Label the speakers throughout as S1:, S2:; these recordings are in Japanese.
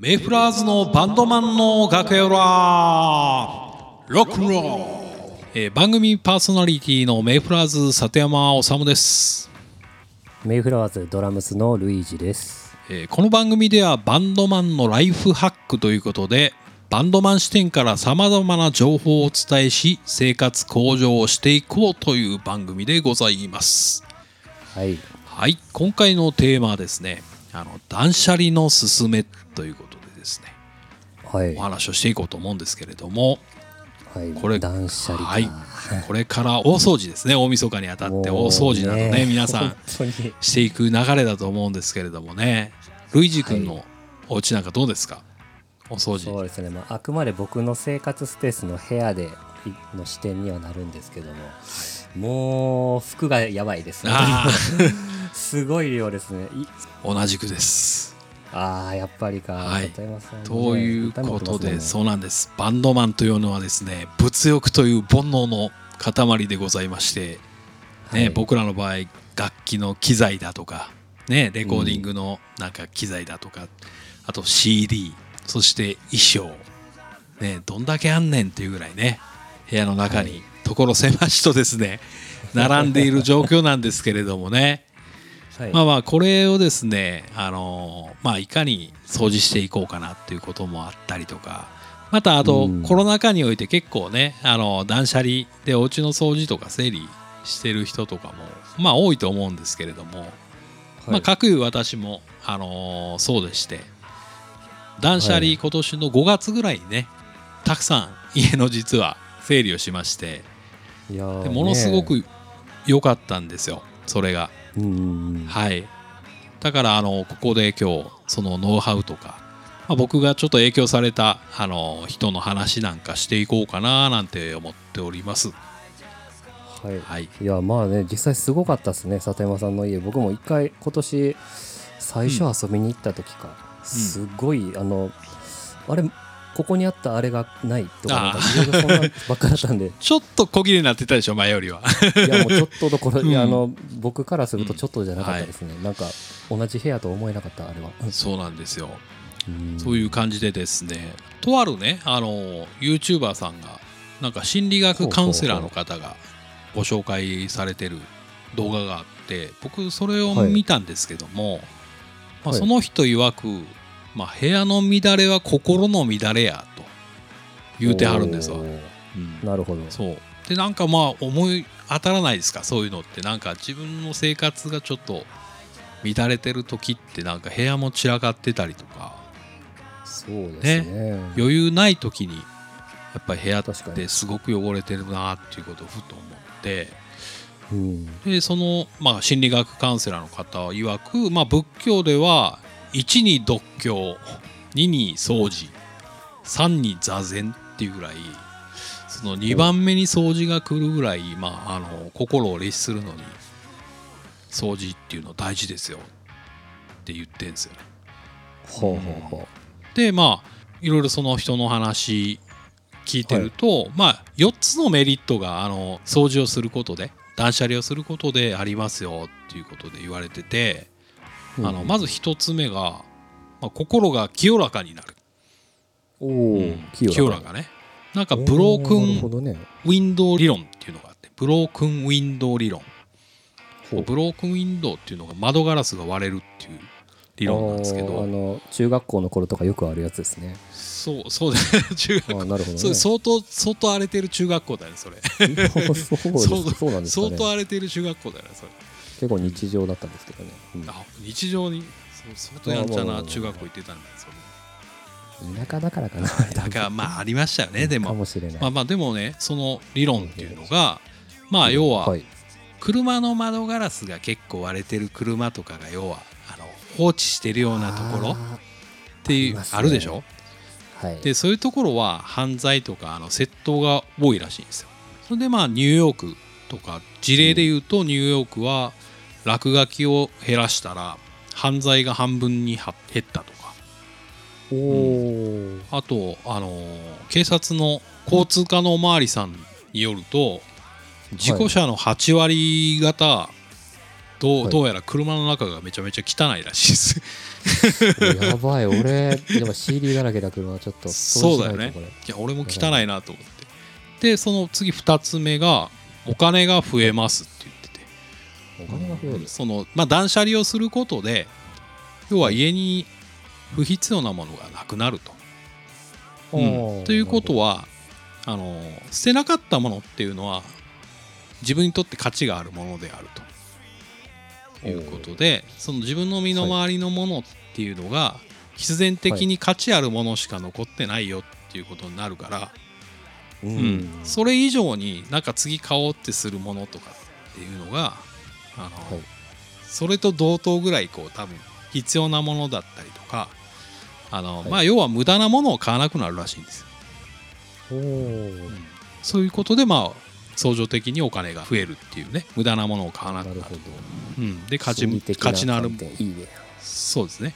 S1: メイフラーズのバンドマンの楽屋裏ロックンロール、えー番組パーソナリティのメイフラーズ里山治です、
S2: メイフラワーズドラムスのルイージです。
S1: えーこの番組ではバンドマンのライフハックということでバンドマン視点からさまざまな情報をお伝えし生活向上をしていこうという番組でございます
S2: はい。
S1: はい今回のテーマはですねあの断捨離のすすめということでですね
S2: はい。
S1: お。話をしていこうと思うんですけれども
S2: はい。
S1: これ
S2: 断捨離か。
S1: はい、これから大掃除ですね。大晦日にあたって大掃除などね皆さん。していく流れだと思うんですけれどもね。ルイジ君のお家なんかどうですか？お掃除。
S2: そうですね。まあ、あくまで僕の生活スペースの部屋での視点にはなるんですけども、もう服がやばいです。ね。
S1: あ
S2: すごい量ですね。
S1: 同じくです。
S2: ああ、やっぱりか。
S1: はい。ということで、
S2: ね。
S1: そうなんです。バンドマンというのはですね物欲という煩悩の塊でございまして、ね
S2: はい。
S1: 僕らの場合楽器の機材だとか、ね、レコーディングのなんか機材だとか、あと CD そして衣装、ね、どんだけあんねんっていうぐらいね部屋の中に所狭しとですね並んでいる状況なんですけれどもね
S2: はい。
S1: まあまあこれをですねあのまあいかに掃除していこうかなっていうこともあったりとかまたあと
S2: うん
S1: コロナ禍において結構ねあの断捨離でお家の掃除とか整理してる人とかもまあ多いと思うんですけれども、まあ各有私もあのそうでして断捨離
S2: はい
S1: 今年の5月ぐらいにねたくさん家の実は整理をしましてものすご
S2: ね
S1: く良かったんですよそれが。
S2: うんうんうん。
S1: はい。だからあのここで今日そのノウハウとか、まあ、僕がちょっと影響されたあの人の話なんかしていこうかななんて思っております。
S2: はい。
S1: はい。
S2: いやまあね実際すごかったですね里山さんの家僕も一回今年最初遊びに行った時か、すごいあのあれここにあったあれがないとかなんかいろいろそんなばっかだったんで。
S1: ちょっと小切れになってたでしょ前よりは。
S2: いやもうちょっとどころ、いや
S1: うん
S2: あの僕からするとちょっとじゃなかったですね、なんか同じ部屋と思えなかったあれは、
S1: そうなんですよ。
S2: うん。
S1: そういう感じでですね、とあるねあの YouTuber さんがなんか心理学カウンセラーの方がご紹介されてる動画があって僕それを見たんですけども、まあ、
S2: はい。
S1: その人曰く、まあ、部屋の乱れは心の乱れやと言うてはるんですわ。うん。
S2: なるほど。
S1: そう。でなんかまあ思い当たらないですか？そういうのって。なんか自分の生活がちょっと乱れてる時ってなんか部屋も散らかってたりとか。
S2: そうですね。
S1: 余裕ない時にやっぱり部屋ってすごく汚れてるなっていうことをふと思って。
S2: うん。
S1: でその、まあ、心理学カウンセラーの方曰く、まあ、仏教では1に独協2に掃除3に座禅っていうぐらいその2番目に掃除が来るぐらい、まあ、あの心を律するのに掃除っていうの大事ですよって言ってんですよね。
S2: ほうほうほ
S1: でまあいろいろその人の話聞いてると、まあ4つのメリットがあの掃除をすることで断捨離をすることでありますよっていうことで言われてて、
S2: う
S1: あのまず1つ目が、まあ、心が清らかになる、
S2: おお、
S1: うん。
S2: 清
S1: 清らかね。なんかブロークンウィンドウ理論っていうのがあってブロークンウィンドウ理論。ブロークンウィンドウっていうのが窓ガラスが割れるっていう理論なんですけ
S2: あーあ
S1: ど
S2: の中学校の頃とかよくあるやつですね。
S1: そうそうだね 中学
S2: あーなるほどね。
S1: 相当相当荒れてる中学校だよねそれ。
S2: そうです
S1: そう
S2: そうなんですかね
S1: 相当荒れてる中学校だよねそれ
S2: 結構日常だったんですけどね、うん。
S1: あ日常に？そう相当やんちゃな中学校行ってたんだよそれ。
S2: 田舎だからかな
S1: だからまあありましたよねで
S2: か
S1: もまあまあでもねその理論っていうのがまあ要は
S2: はい、
S1: 車の窓ガラスが結構割れてる車とかが要はあの放置してるようなところっ
S2: あ
S1: ていう
S2: あ
S1: るでしょ？
S2: ーはい。
S1: でそういうところは犯罪とかあの窃盗が多いらしいんですよ。それでまあニューヨークとか事例で言うとニューヨークは落書きを減らしたら犯罪が半分には減ったとか。
S2: おお、
S1: あとあのー警察の交通課のおまわりさんによると事故車の8割方どう,、
S2: はい。
S1: どうやら車の中がめちゃめちゃ汚いらしいです。
S2: やばい。俺でも CD だらけだ車ちょっと
S1: そうだよね。
S2: い
S1: や俺も汚いなと思って。でその次2つ目がお金が増えます
S2: お金が増える
S1: そのまあ断捨離をすることで要は家に不必要なものがなくなると。うん。ということはあの捨てなかったものっていうのは自分にとって価値があるものであると。いうことでその自分の身の回りのものっていうのが必然的に価値あるものしか残ってないよっていうことになるから、
S2: う
S1: うんん。それ以上になんか次買おうってするものとかっていうのがあの、
S2: はい
S1: それと同等ぐらいこう多分必要なものだったりとかあの、
S2: はい。
S1: まあ要は無駄なものを買わなくなるらしいんですよ。
S2: おー
S1: そういうことでまあ相乗的にお金が増えるっていうね無駄なものを買わなくなる。うん、で価値価値のある。
S2: いいね。
S1: そうですね。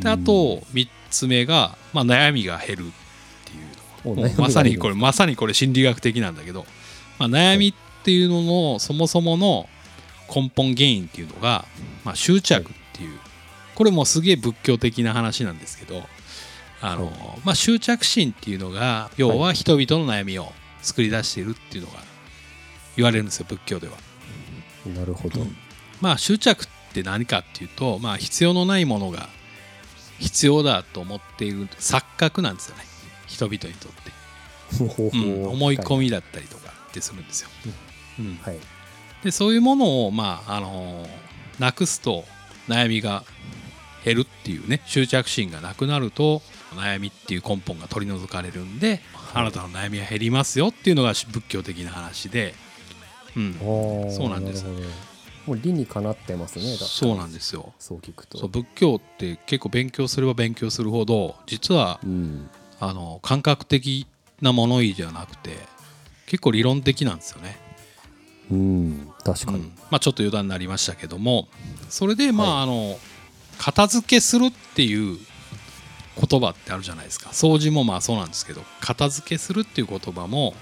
S1: であと3つ目が、まあ、悩みが減るっていう。まさにこ
S2: れ
S1: れまさにこれ心理学的なんだけど、まあ、悩みっていうののそもそもの根本原因っていうのが、まあ、執着っていうこれもすげえ仏教的な話なんですけどあの、
S2: はい。
S1: まあ、執着心っていうのが要は人々の悩みを作り出しているっていうのが言われるんですよ仏教では。
S2: なるほど。
S1: まあ執着って何かっていうと、まあ、必要のないものが必要だと思っている錯覚なんですよね。人々にとって、
S2: う
S1: ん。思い込みだったりとかってするんですよ、うん。
S2: はい
S1: でそういうものをまああのーなくすと悩みが減るっていうね執着心がなくなると悩みっていう根本が取り除かれるんで、あなたの悩みは減りますよっていうのが仏教的な話で、うん、そうなんです。
S2: もう理にかなってますね
S1: そうなんですよ。
S2: そう聞くと。
S1: 仏教って結構勉強すれば勉強するほど実は
S2: うん。
S1: あの感覚的な物言いじゃなくて結構理論的なんですよね、
S2: うん確かに。
S1: うん。まあ、ちょっと余談になりましたけどもそれでまあ、あの片付けするっていう言葉ってあるじゃないですか。掃除もまあそうなんですけど片付けするっていう言葉も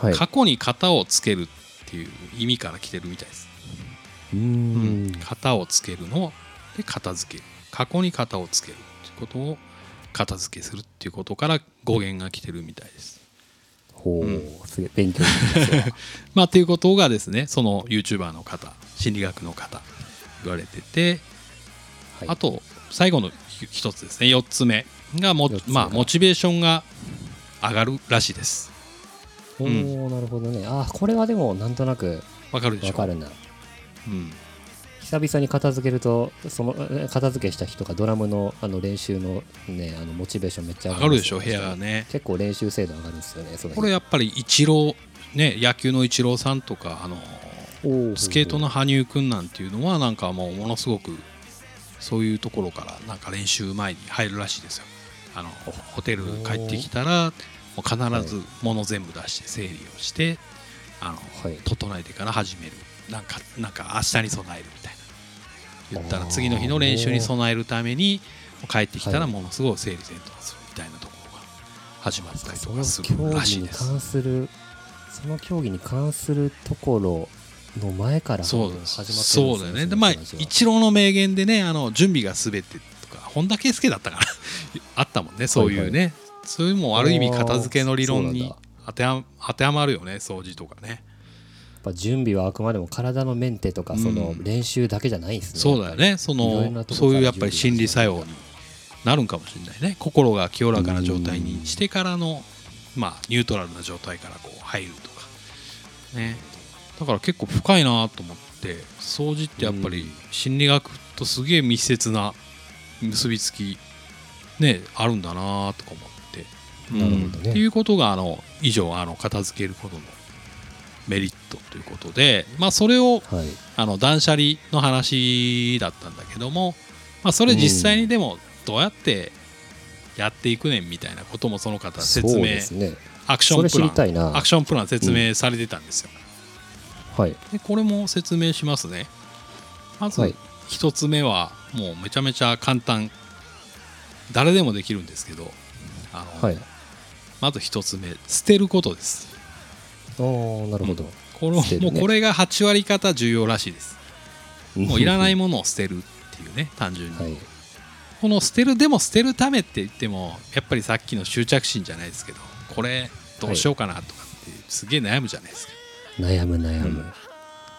S2: はい。
S1: 過去に型をつけるっていう意味から来てるみたいです、
S2: う
S1: うん。
S2: ん
S1: 型をつけるので片付ける。過去に型をつけるっていうことを片付けするっていうことから語源が来てるみたいです
S2: ほう、
S1: うん
S2: すげえ勉強になりま
S1: まあっていうことがですねその YouTuber の方心理学の方言われてて、
S2: はい。
S1: あと最後の一つですね4つ目がもまあ、モチベーションが上がるらしいです。
S2: おおなるほどね。あこれはでもなんとなく
S1: わかるでしょ？
S2: わかるな。
S1: うん、
S2: 久々に片付けるとそのえ片付けした日とかドラムのあの練習のねあのモチベーションめっちゃ
S1: 上
S2: 上がる
S1: でしょ部屋がね。
S2: 結構練習精度上がるんですよね
S1: これやっぱりイチローね野球のイチローさんとかあのスケートの羽生くんなんていうのはなんかもうものすごくそういうところからなんか練習前に入るらしいですよ。あのホホテル帰ってきたらもう必ず物全部出して整理をしてあの
S2: はい。
S1: 整えてから始める。なんかなんか明日に備えるみたいな言ったら次の日の練習に備えるために帰ってきたら
S2: はい。
S1: ものすごい整理整頓するみたいなところが始まったりとかする
S2: 競
S1: らしいです
S2: 関するその競技に関するところの前から始まってるんです
S1: そうだよね。でまあ一郎の名言でねあの準備がすべてとか本田圭佑だったかな あったもんねそういうね、そういうもんある意味片付けの理論に当てはまるよね掃除とかね
S2: ぱ準備はあくまでも体のメンテとかその
S1: うん
S2: 練習だけじゃないんですね、
S1: そうだよね。そのそういうやっぱり心理作用になるんかもしれないね。心が清らかな状態にしてからのまあニュートラルな状態からこう入るとか。ね。だから結構深いなと思って掃除ってやっぱり心理学とすげえ密接な結びつきねあるんだなとか思って、
S2: なるほどね。
S1: うんっていうことがあの以上あの片付けることのメリットということでまあそれを
S2: はい。
S1: あの断捨離の話だったんだけども、まあ、それ実際にでもどうやってやっていくねんみたいなこともその方説明
S2: ね。
S1: アクションプランアクションプラン説明されてたんですよ、
S2: はい。
S1: でこれも説明しますね。まず
S2: はい。
S1: 一つ目はもうめちゃめちゃ簡単。誰でもできるんですけどあの、
S2: はい。
S1: まず一つ目捨てることです。
S2: おーなるほど、
S1: この
S2: 捨てるね。
S1: もうこれが8割方重要らしいです。もういらないものを捨てるっていうね 単純に、
S2: はい。
S1: この捨てるでも捨てるためって言ってもやっぱりさっきの執着心じゃないですけどこれどうしようかなとかってすげえ悩むじゃないですか。
S2: 悩む悩む、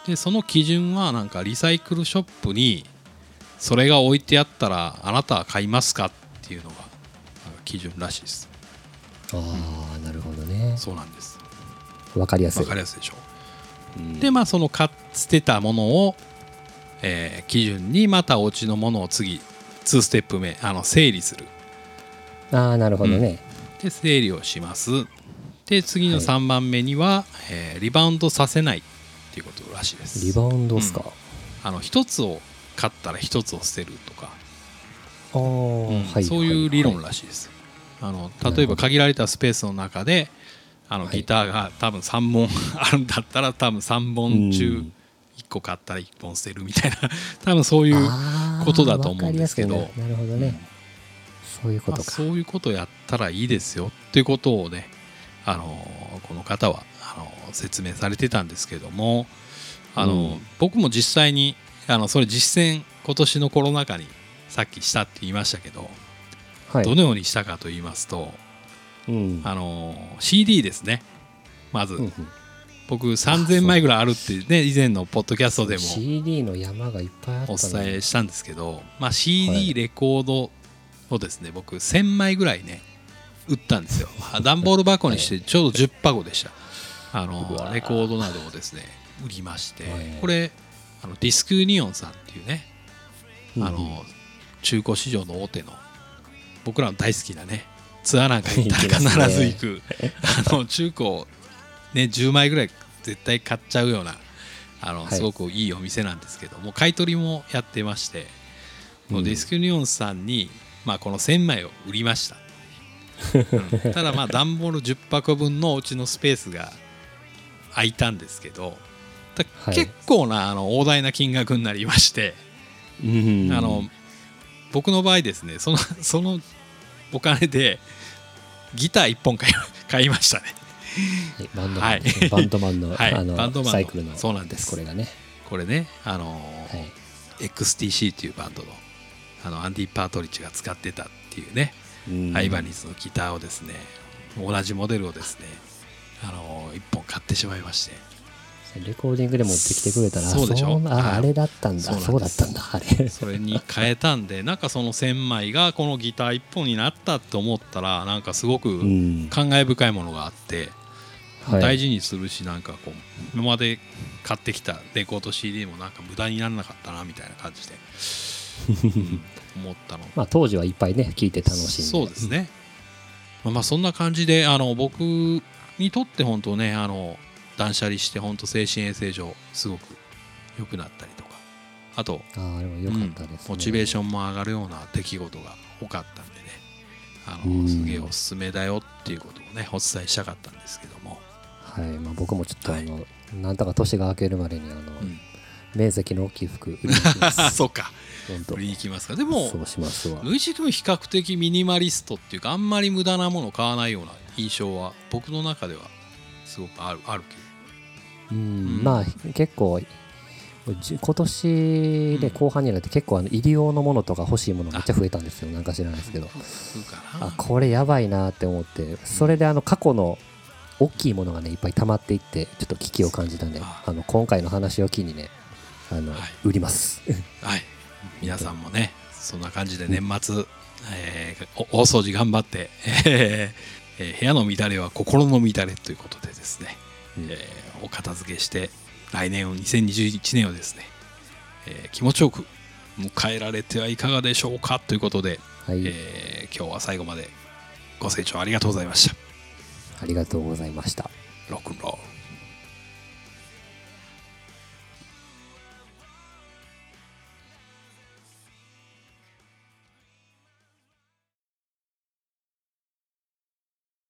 S1: でその基準はなんかリサイクルショップにそれが置いてあったらあなたは買いますかっていうのが基準らしいです。
S2: ああなるほどね。
S1: そうなんです。
S2: わかりやすい。
S1: わかりやすいでしょ
S2: うん。
S1: でまあその買っ捨てたものを、えー基準にまたお家のものを次2ステップ目あの整理する。
S2: ああなるほどね、
S1: で整理をします。で次の
S2: はい。
S1: 3番目には、えーリバウンドさせないっていうことらしいです。
S2: リバウンドっすか、
S1: あの1つを買ったら1つを捨てるとか、
S2: ああ、
S1: うん。
S2: はい
S1: そういう理論
S2: は
S1: らしいです、あの例えば限られたスペースの中であの
S2: はい。
S1: ギターが多分3本あるんだったら多分3
S2: い
S1: 本中
S2: うん
S1: 1個買ったら1本捨てるみたいな 多分そういうことだと思うんですけど。
S2: なるほどね、そういうこ
S1: まあ
S2: とか、
S1: そういうことをやったらいいですよっていうことをね、あのこの方はあの説明されてたんですけどもあの、
S2: うん。
S1: 僕も実際にあのそれ実践今年のコロナ禍にさっきしたって言いましたけど、
S2: はい。
S1: どのようにしたかと言いますと
S2: うん。
S1: あの CD ですね。まず、
S2: うんうん。
S1: 僕3000枚ぐらいあるってね以前のポッドキャストでも
S2: CD の山がいっぱいあった
S1: お
S2: ね
S1: 伝えしたんですけど、まあ、
S2: は
S1: CD
S2: い。
S1: レコードをですね、僕1000枚ぐらいね売ったんですよ。あ段ボール箱にしてちょうど10箱でした。あのレコードなどをですね売りまして、
S2: はい。
S1: これあのディスクユニオンさんっていうね、
S2: うん。
S1: あの中古市場の大手の僕らの大好きなねツアーなんか行ったら必ず行く、あの中古ね10枚ぐらい絶対買っちゃうようなあの
S2: はい。
S1: すごくいいお店なんですけども、買い取りもやってまして、もう
S2: うん。
S1: ディスクユニオンさんに、まあ、この1000枚を売りました、うん。ただまあ 段ボール10箱分のお家のスペースが空いたんですけど結構なあの大台な金額になりまして、
S2: うん。
S1: あの僕の場合ですねそのそのお金でギター1本買い 買いましたね。
S2: はいバンドマン、
S1: はい。
S2: バンドマンの,、
S1: はい。
S2: あの
S1: バンドマンの
S2: サイクルの
S1: そうなんです。
S2: これがね、
S1: これねあのー
S2: はい、
S1: XTC っていうバンドのあのアンディ・パートリッジが使ってたっていうね、
S2: うん。
S1: アイバニスのギターをですね同じモデルをですねあの1本買ってしまいまして
S2: レコーディングで持ってきてくれたら
S1: そうでしょ？
S2: んあ
S1: はい。
S2: あれだったんだ。
S1: そう
S2: だったんだあれ。
S1: それに変えたんでなんかその1000枚がこのギター1本になったって思ったらなんかすごく
S2: うん。
S1: 感慨深いものがあって、
S2: はい。
S1: 大事にするしなんかこう今まで買ってきたレコード CD もなんか無駄にならなかったなみたいな感じで、うん思ったの。
S2: まあ当時はいっぱいね聞いて楽しんで。
S1: そうですね、まあまあそんな感じであの僕にとって本当ねあの断捨離して本当精神衛生上すごく良くなったりとか。あと、
S2: ああでもよかったです、ね。
S1: うんモチベーションも上がるような出来事が多かったんでね。あ
S2: うん。
S1: のすげえおすすめだよっていうことをねお伝えしたかったんですけども、
S2: はいまあ、僕もちょっとあ
S1: はい。
S2: の、なんとか年が明けるまでにあの、
S1: うん。
S2: 面積の大きい服売りに行きます。
S1: そうか。売りに行きますか。でも
S2: そうしますわ。
S1: ルイジ君比較的ミニマリストっていうかあんまり無駄なもの買わないような印象は僕の中ではすごくあるある
S2: うん、
S1: うん。
S2: まあ結構じ今年で
S1: うん
S2: 後半になって結構あの医療のものとか欲しいものめっちゃ増えたんですよ。なんか知らないですけど。あこれやばいなって思って。それであの過去の大きいものがねいっぱい溜まっていってちょっと危機を感じたんで
S1: あ
S2: あの今回の話を機にねあの、
S1: はい。
S2: 売ります。
S1: はい。皆さんもねそんな感じで年末、えーお大掃除頑張って、えーえー部屋の乱れは心の乱れということでですね、
S2: うん
S1: えーお片付けして来年を2021年をですね、えー気持ちよく迎えられてはいかがでしょうかということで、
S2: はい、
S1: えー今日は最後までご清聴ありがとうございました。
S2: ありがとうございました。
S1: ロックンロール